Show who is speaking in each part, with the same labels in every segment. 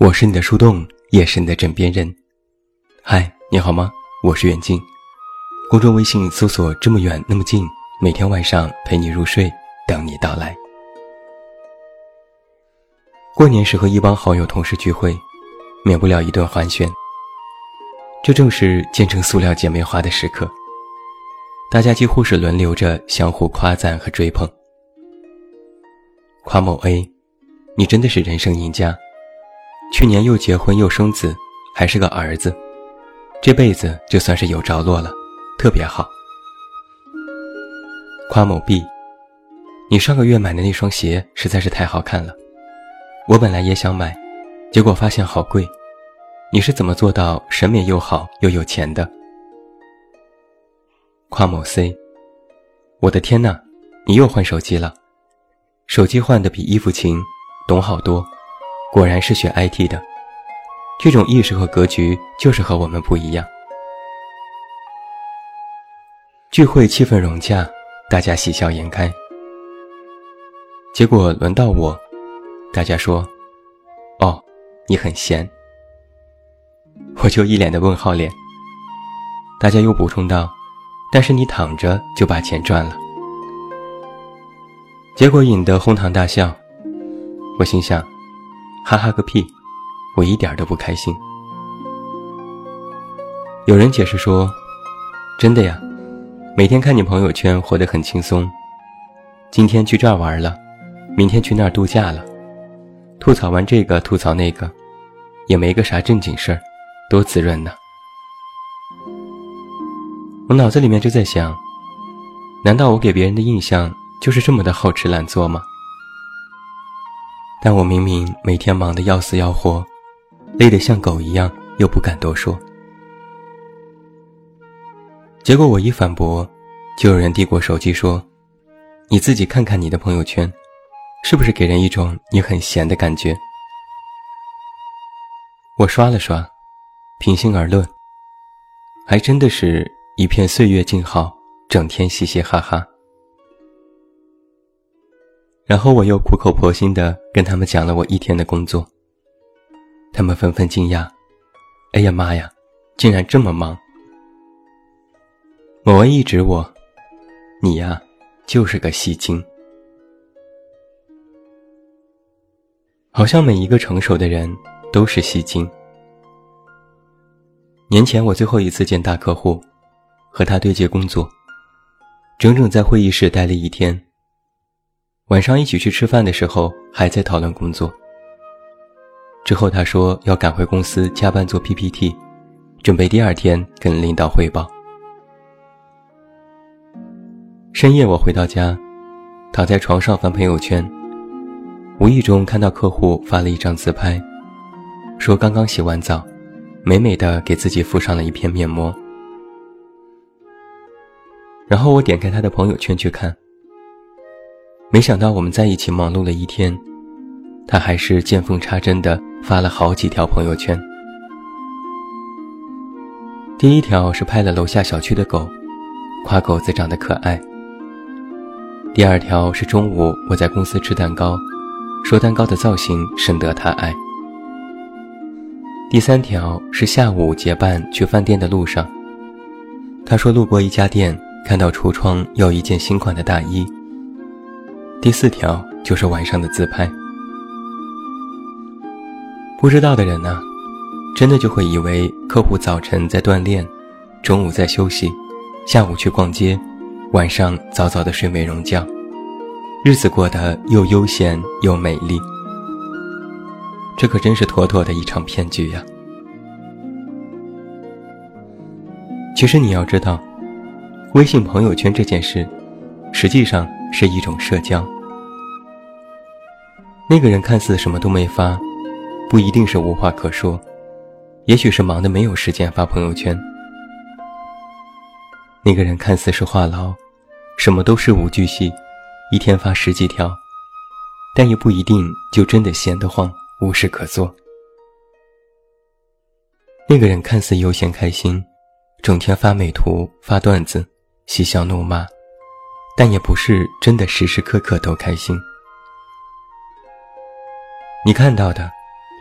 Speaker 1: 我是你的树洞，也是你的枕边人。嗨，你好吗？我是远近。公众微信搜索“这么远那么近”，每天晚上陪你入睡，等你到来。过年时和一帮好友同事聚会，免不了一顿寒暄。这正是建成塑料姐妹花的时刻，大家几乎是轮流着相互夸赞和追捧。夸某 A，你真的是人生赢家，去年又结婚又生子，还是个儿子，这辈子就算是有着落了，特别好。夸某 B，你上个月买的那双鞋实在是太好看了，我本来也想买，结果发现好贵，你是怎么做到审美又好又有钱的？夸某 C，我的天呐，你又换手机了。手机换的比衣服勤，懂好多，果然是学 IT 的。这种意识和格局就是和我们不一样。聚会气氛融洽，大家喜笑颜开。结果轮到我，大家说：“哦，你很闲。”我就一脸的问号脸。大家又补充道：“但是你躺着就把钱赚了。”结果引得哄堂大笑，我心想：哈哈个屁！我一点都不开心。有人解释说：“真的呀，每天看你朋友圈活得很轻松，今天去这儿玩了，明天去那儿度假了，吐槽完这个吐槽那个，也没个啥正经事儿，多滋润呢。”我脑子里面就在想：难道我给别人的印象？就是这么的好吃懒做吗？但我明明每天忙得要死要活，累得像狗一样，又不敢多说。结果我一反驳，就有人递过手机说：“你自己看看你的朋友圈，是不是给人一种你很闲的感觉？”我刷了刷，平心而论，还真的是一片岁月静好，整天嘻嘻哈哈。然后我又苦口婆心地跟他们讲了我一天的工作。他们纷纷惊讶：“哎呀妈呀，竟然这么忙！”某人一指我：“你呀，就是个戏精。”好像每一个成熟的人都是戏精。年前我最后一次见大客户，和他对接工作，整整在会议室待了一天。晚上一起去吃饭的时候，还在讨论工作。之后他说要赶回公司加班做 PPT，准备第二天跟领导汇报。深夜我回到家，躺在床上翻朋友圈，无意中看到客户发了一张自拍，说刚刚洗完澡，美美的给自己敷上了一片面膜。然后我点开他的朋友圈去看。没想到我们在一起忙碌了一天，他还是见缝插针的发了好几条朋友圈。第一条是拍了楼下小区的狗，夸狗子长得可爱。第二条是中午我在公司吃蛋糕，说蛋糕的造型深得他爱。第三条是下午结伴去饭店的路上，他说路过一家店，看到橱窗有一件新款的大衣。第四条就是晚上的自拍，不知道的人呢，真的就会以为客户早晨在锻炼，中午在休息，下午去逛街，晚上早早的睡美容觉，日子过得又悠闲又美丽。这可真是妥妥的一场骗局呀！其实你要知道，微信朋友圈这件事，实际上。是一种社交。那个人看似什么都没发，不一定是无话可说，也许是忙得没有时间发朋友圈。那个人看似是话痨，什么都事无巨细，一天发十几条，但也不一定就真的闲得慌，无事可做。那个人看似悠闲开心，整天发美图、发段子，嬉笑怒骂。但也不是真的时时刻刻都开心。你看到的，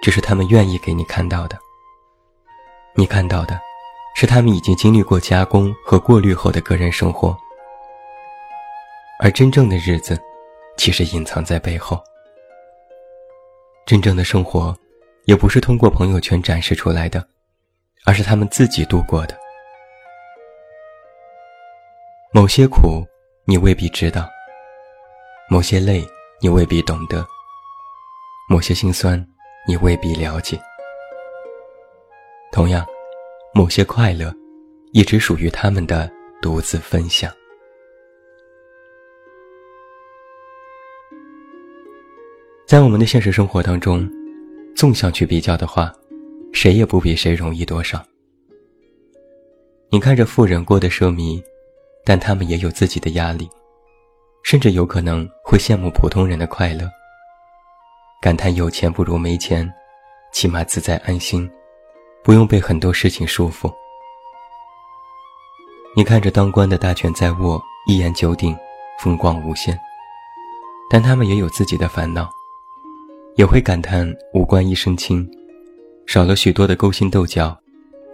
Speaker 1: 只是他们愿意给你看到的。你看到的，是他们已经经历过加工和过滤后的个人生活，而真正的日子，其实隐藏在背后。真正的生活，也不是通过朋友圈展示出来的，而是他们自己度过的。某些苦，你未必知道；某些累，你未必懂得；某些心酸，你未必了解。同样，某些快乐，一直属于他们的独自分享。在我们的现实生活当中，纵向去比较的话，谁也不比谁容易多少。你看着富人过得奢靡，但他们也有自己的压力，甚至有可能会羡慕普通人的快乐，感叹有钱不如没钱，起码自在安心，不用被很多事情束缚。你看着当官的大权在握，一言九鼎，风光无限，但他们也有自己的烦恼。也会感叹五官一身轻，少了许多的勾心斗角，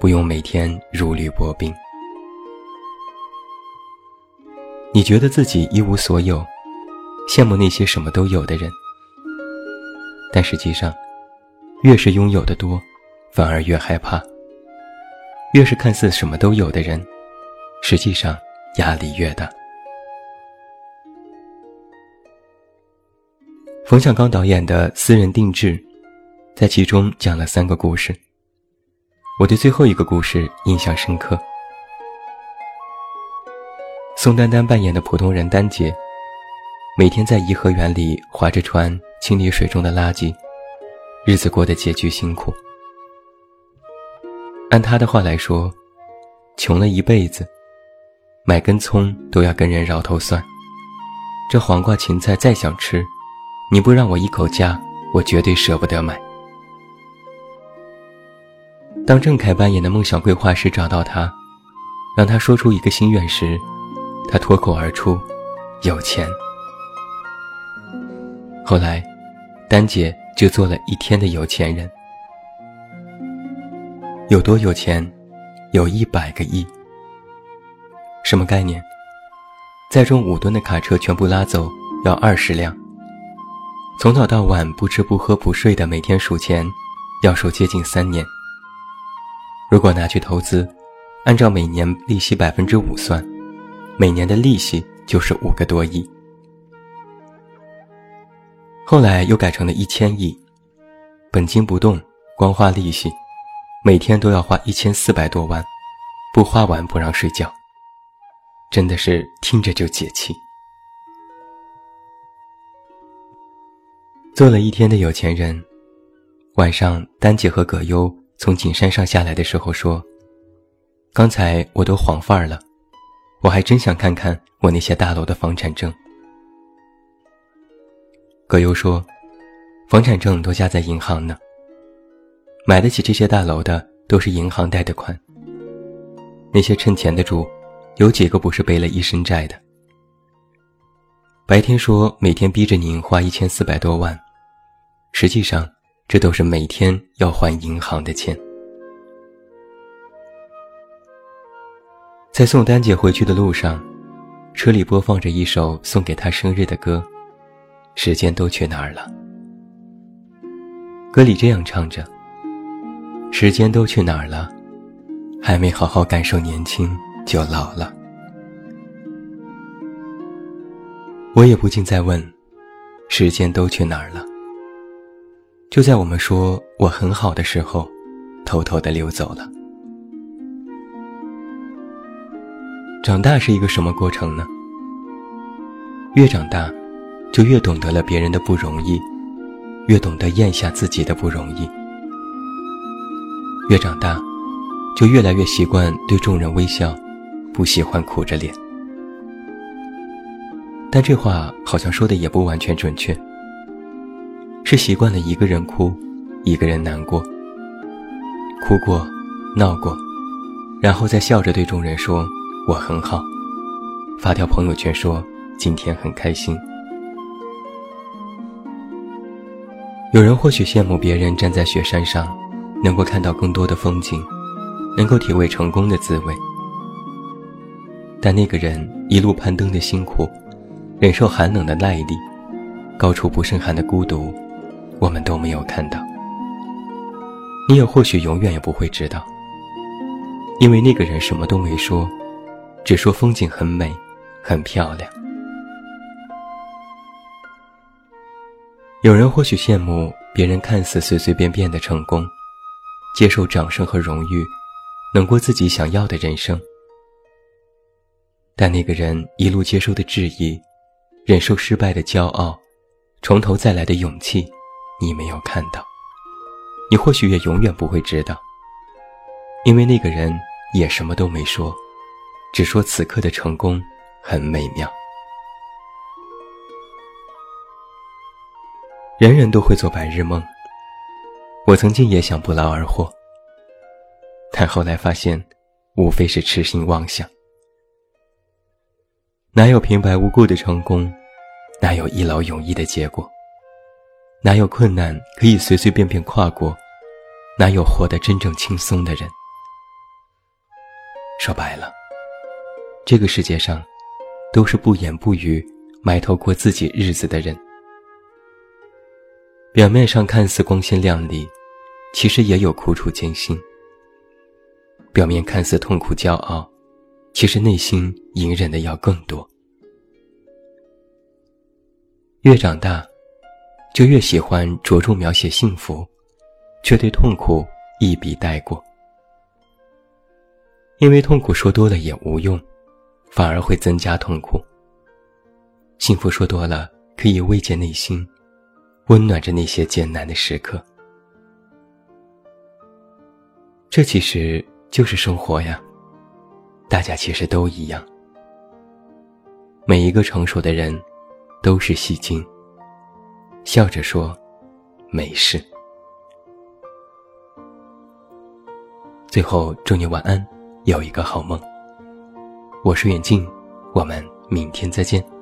Speaker 1: 不用每天如履薄冰。你觉得自己一无所有，羡慕那些什么都有的人，但实际上，越是拥有的多，反而越害怕；越是看似什么都有的人，实际上压力越大。冯小刚导演的私人定制，在其中讲了三个故事。我对最后一个故事印象深刻。宋丹丹扮演的普通人丹姐，每天在颐和园里划着船清理水中的垃圾，日子过得拮据辛苦。按她的话来说，穷了一辈子，买根葱都要跟人绕头算，这黄瓜芹菜再想吃。你不让我一口价，我绝对舍不得买。当郑恺扮演的孟小桂画师找到他，让他说出一个心愿时，他脱口而出：“有钱。”后来，丹姐就做了一天的有钱人。有多有钱？有一百个亿。什么概念？载重五吨的卡车全部拉走要二十辆。从早到晚不吃不喝不睡的每天数钱，要数接近三年。如果拿去投资，按照每年利息百分之五算，每年的利息就是五个多亿。后来又改成了一千亿，本金不动，光花利息，每天都要花一千四百多万，不花完不让睡觉。真的是听着就解气。做了一天的有钱人，晚上丹姐和葛优从景山上下来的时候说：“刚才我都晃范儿了，我还真想看看我那些大楼的房产证。”葛优说：“房产证都加在银行呢，买得起这些大楼的都是银行贷的款。那些趁钱的住，有几个不是背了一身债的？白天说每天逼着您花一千四百多万。”实际上，这都是每天要还银行的钱。在送丹姐回去的路上，车里播放着一首送给她生日的歌，《时间都去哪儿了》。歌里这样唱着：“时间都去哪儿了？还没好好感受年轻，就老了。”我也不禁在问：时间都去哪儿了？就在我们说我很好的时候，偷偷的溜走了。长大是一个什么过程呢？越长大，就越懂得了别人的不容易，越懂得咽下自己的不容易。越长大，就越来越习惯对众人微笑，不喜欢苦着脸。但这话好像说的也不完全准确。是习惯了一个人哭，一个人难过，哭过，闹过，然后再笑着对众人说我很好，发条朋友圈说今天很开心。有人或许羡慕别人站在雪山上，能够看到更多的风景，能够体味成功的滋味。但那个人一路攀登的辛苦，忍受寒冷的耐力，高处不胜寒的孤独，我们都没有看到。你也或许永远也不会知道，因为那个人什么都没说，只说风景很美，很漂亮。有人或许羡慕别人看似随随便便的成功，接受掌声和荣誉，能过自己想要的人生。但那个人一路接受的质疑，忍受失败的骄傲，从头再来的勇气，你没有看到，你或许也永远不会知道，因为那个人也什么都没说，只说此刻的成功很美妙。人人都会做白日梦，我曾经也想不劳而获，但后来发现，无非是痴心妄想。哪有平白无故的成功？哪有一劳永逸的结果？哪有困难可以随随便便跨过？哪有活得真正轻松的人？说白了，这个世界上，都是不言不语、埋头过自己日子的人。表面上看似光鲜亮丽，其实也有苦楚艰辛；表面看似痛苦骄傲，其实内心隐忍的要更多。越长大，就越喜欢着重描写幸福，却对痛苦一笔带过。因为痛苦说多了也无用，反而会增加痛苦。幸福说多了可以慰藉内心。温暖着那些艰难的时刻，这其实就是生活呀。大家其实都一样，每一个成熟的人都是戏精，笑着说没事。最后祝你晚安，有一个好梦。我是远近，我们明天再见。